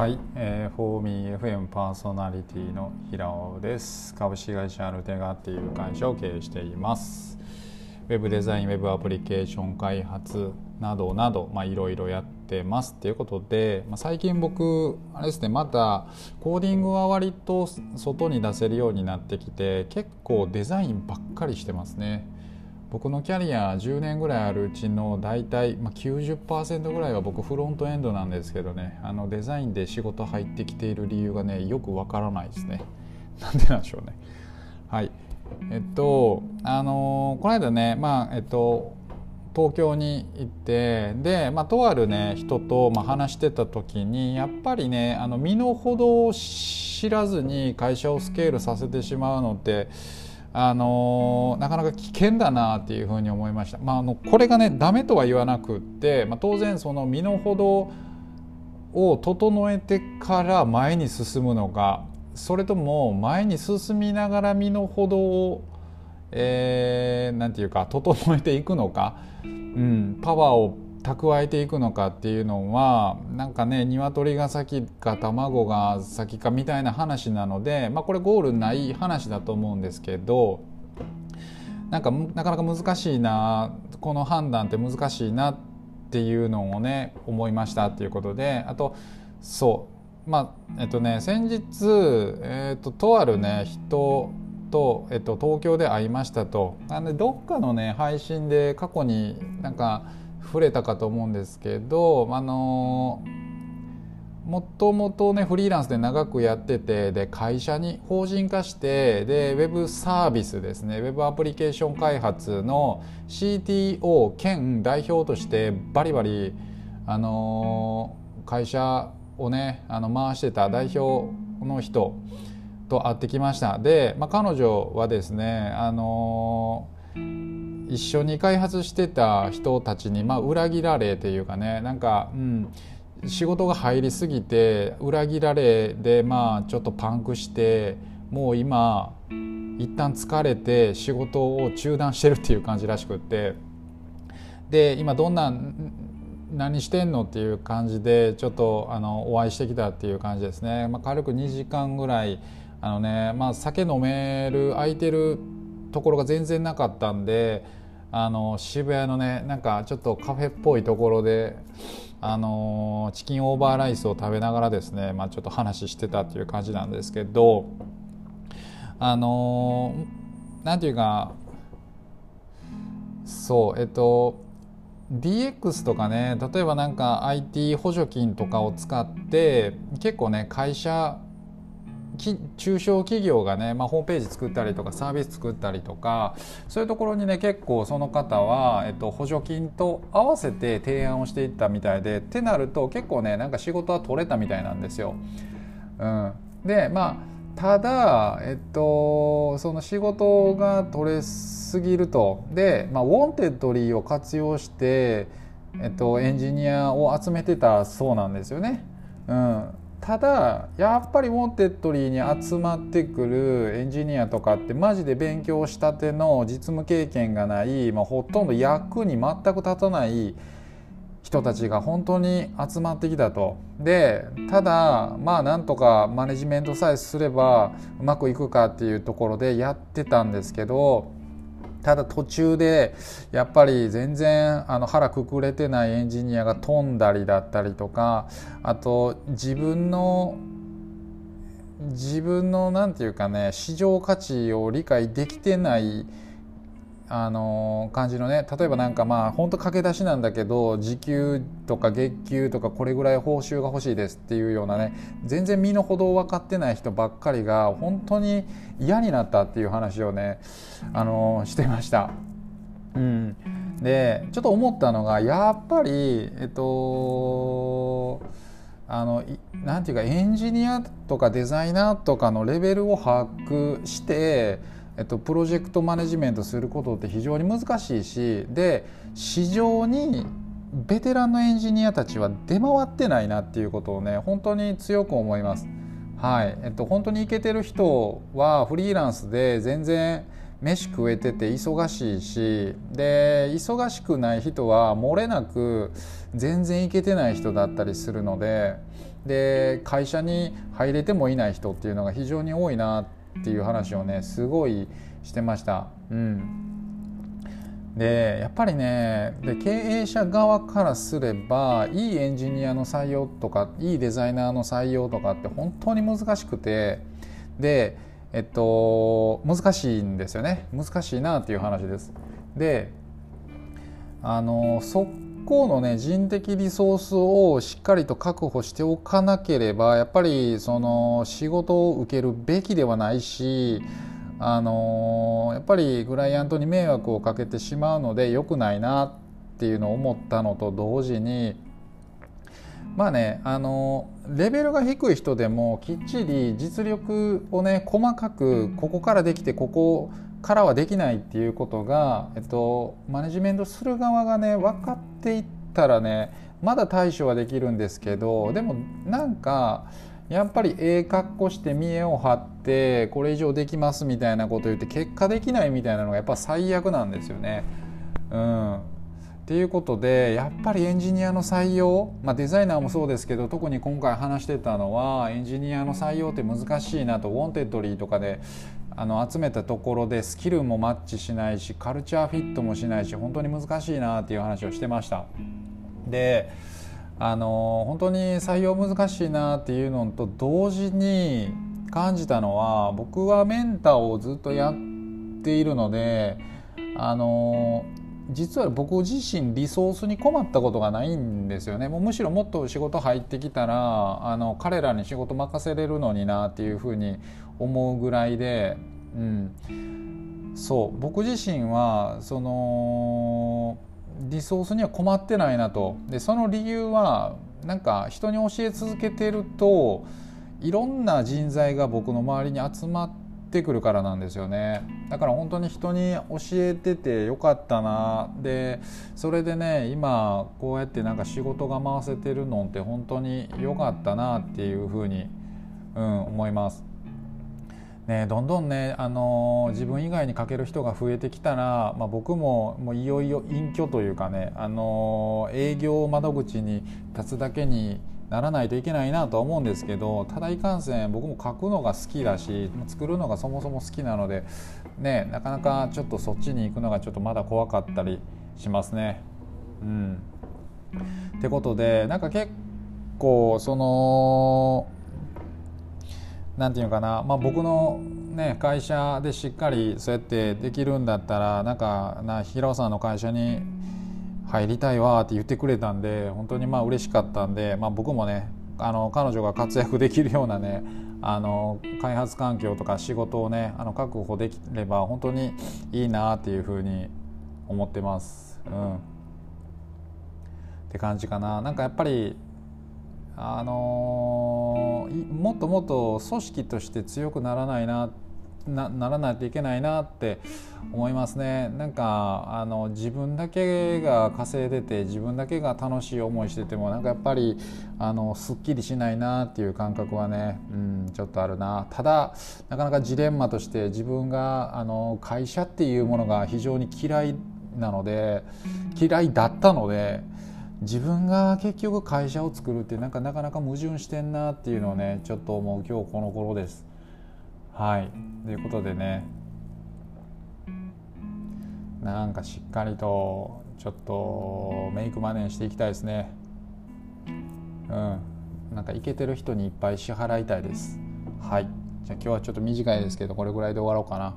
はい、えー、フォーミー FM パーソナリティの平尾です。株式会社アルテガっていう会社を経営しています。ウェブデザイン、ウェブアプリケーション開発などなど、ま、いろいろやってますっていうことで、まあ、最近僕あれですねまたコーディングは割と外に出せるようになってきて結構デザインばっかりしてますね。僕のキャリア10年ぐらいあるうちの大体、まあ、90%ぐらいは僕フロントエンドなんですけどねあのデザインで仕事入ってきている理由がねよくわからないですね。なんでなんでしょうね。はいえっとあのこの間ねまあえっと東京に行ってで、まあ、とあるね人と、まあ、話してた時にやっぱりねあの身の程を知らずに会社をスケールさせてしまうのってあのなかなか危険だなっていうふうに思いました。まあ、あのこれがねダメとは言わなくって、まあ、当然その身の程を整えてから前に進むのかそれとも前に進みながら身の程をえー、なんていうか整えていくのか、うん、パワーを蓄えていくのかっていうのはなんかね鶏が先か卵が先かみたいな話なので、まあ、これゴールない話だと思うんですけどなんかなかなか難しいなこの判断って難しいなっていうのをね思いましたっていうことであとそう。まあえっとね先日、えっと、とあるね人と、えっと、東京で会いましたと。あのどっかのね配信で過去になんか触れたかと思うんですけどあのもともとねフリーランスで長くやっててで会社に法人化してでウェブサービスですねウェブアプリケーション開発の CTO 兼代表としてバリバリあの会社をねあの回してた代表の人と会ってきました。で、まあ、彼女はですねあの一緒に開発してた人たちに、まあ、裏切られっていうかねなんか、うん、仕事が入りすぎて裏切られでまあちょっとパンクしてもう今一旦疲れて仕事を中断してるっていう感じらしくって。で今どんな何してんのっていう感じでちょっとあのお会いしてきたっていう感じですね、まあ、軽く2時間ぐらいあのねまあ酒飲める空いてるところが全然なかったんであの渋谷のねなんかちょっとカフェっぽいところであのチキンオーバーライスを食べながらですね、まあ、ちょっと話してたっていう感じなんですけどあのなんていうかそうえっと DX とかね例えばなんか IT 補助金とかを使って結構ね会社中小企業がね、まあ、ホームページ作ったりとかサービス作ったりとかそういうところにね結構その方は、えっと、補助金と合わせて提案をしていったみたいでってなると結構ねなんか仕事は取れたみたいなんですよ。うん、でまあただ、えっと、その仕事が取れすぎるとで、まあ、 Wantedly を活用して、えっと、エンジニアを集めてたそうなんですよね。うん、ただやっぱり Wantedly に集まってくるエンジニアとかってマジで勉強したての実務経験がない、まあ、ほとんど役に全く立たない人たちが本当に集まってきたと。でただまあなんとかマネジメントさえすればうまくいくかっていうところでやってたんですけどただ途中でやっぱり全然あの腹くくれてないエンジニアが飛んだりだったりとかあと自分の自分の何て言うかね市場価値を理解できてないあの感じのね例えばなんかまあ本当駆け出しなんだけど時給とか月給とかこれぐらい報酬が欲しいですっていうようなね全然身の程を分かってない人ばっかりが本当に嫌になったっていう話をねあのしてました。うん、でちょっと思ったのがやっぱりえっとあのなんていうかエンジニアとかデザイナーとかのレベルを把握してえっと、プロジェクトマネジメントすることって非常に難しいしで市場にベテランのエンジニアたちは出回ってないなっていうことをね本当に強く思います。はいえっと、本当にいけてる人はフリーランスで全然飯食えてて忙しいしで忙しくない人は漏れなく全然いけてない人だったりするのでで会社に入れてもいない人っていうのが非常に多いなっていう話をねすごいしてました。うんでやっぱりねで経営者側からすればいいエンジニアの採用とかいいデザイナーの採用とかって本当に難しくてでえっと難しいんですよね難しいなっていう話です。であのそこのね人的リソースをしっかりと確保しておかなければやっぱりその仕事を受けるべきではないしあのやっぱりクライアントに迷惑をかけてしまうので良くないなっていうのを思ったのと同時にまあねあのレベルが低い人でもきっちり実力をね細かくここからできてここからはできないっていうことが、えっと、マネジメントする側がね分かっていったらねまだ対処はできるんですけどでもなんかやっぱりええ格好して見栄を張ってこれ以上できますみたいなこと言って結果できないみたいなのがやっぱ最悪なんですよね。うんっていうことでやっぱりエンジニアの採用、まあ、デザイナーもそうですけど特に今回話してたのはエンジニアの採用って難しいなと Wantedly とかであの集めたところでスキルもマッチしないしカルチャーフィットもしないし本当に難しいなっていう話をしてました。であの本当に採用難しいなっていうのと同時に感じたのは僕はメンターをずっとやっているのであの実は僕自身リソースに困ったことがないんですよね。もうむしろもっと仕事入ってきたらあの彼らに仕事任せれるのになっていうふうに思うぐらいで、うん、そう。僕自身はそのリソースには困ってないなと。でその理由はなんか人に教え続けてるといろんな人材が僕の周りに集まってくるからなんですよね。だから本当に人に教えててよかったな。でそれでね今こうやってなんか仕事が回せてるのって本当に良かったなっていうふうに、うん、思います。ね、どんどんね、あの自分以外にかける人が増えてきたら、まあ、僕ももういよいよ隠居というかね、あの営業窓口に立つだけにならないといけないなと思うんですけどただいかんせん僕も書くのが好きだし作るのがそもそも好きなので、ね、なかなかちょっとそっちに行くのがちょっとまだ怖かったりしますね。うん、ってことでなんか結構その何て言うのかな、まあ、僕の、ね、会社でしっかりそうやってできるんだったらなんかな平尾さんの会社に入りたいわって言ってくれたんで本当にまあ嬉しかったんで、まあ、僕もねあの彼女が活躍できるようなねあの開発環境とか仕事をねあの確保できれば本当にいいなっていうふうに思ってます。うん、って感じかな。なんかやっぱりあのー、もっともっと組織として強くならないななならないといけないなって思いますねなんかあの自分だけが稼いでて自分だけが楽しい思いしててもなんかやっぱりあのすっきりしないなっていう感覚はね、うん、ちょっとあるなただなかなかジレンマとして自分があの会社っていうものが非常に嫌いなので嫌いだったので。自分が結局会社を作るってなんかなかなか矛盾してんなっていうのをねちょっと思う今日この頃です。はいということでねなんかしっかりとちょっとメイクマネーしていきたいですね。うんなんかいけてる人にいっぱい支払いたいです。はいじゃあ今日はちょっと短いですけどこれぐらいで終わろうかな。